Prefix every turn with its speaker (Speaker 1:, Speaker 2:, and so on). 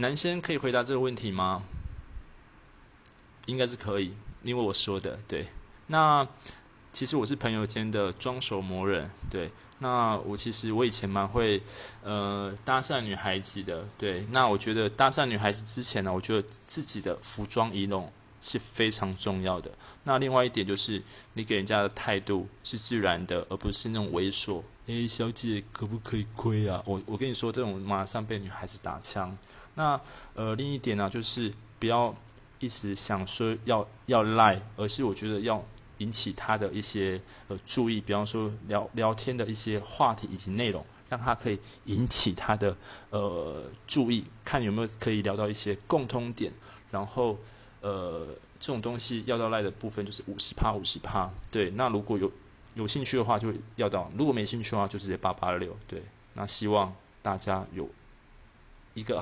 Speaker 1: 男生可以回答这个问题吗？应该是可以，因为我说的对。那其实我是朋友间的装熟魔人，对。那我其实我以前蛮会呃搭讪女孩子的，对。那我觉得搭讪女孩子之前呢，我觉得自己的服装仪容是非常重要的。那另外一点就是你给人家的态度是自然的，而不是那种猥琐。诶，小姐可不可以亏啊？我我跟你说，这种马上被女孩子打枪。那呃另一点呢，就是不要一直想说要要赖，而是我觉得要。引起他的一些呃注意，比方说聊聊天的一些话题以及内容，让他可以引起他的呃注意，看有没有可以聊到一些共通点。然后呃这种东西要到赖的部分就是五十趴五十趴，对。那如果有有兴趣的话就要到，如果没兴趣的话就直接八八六，对。那希望大家有一个。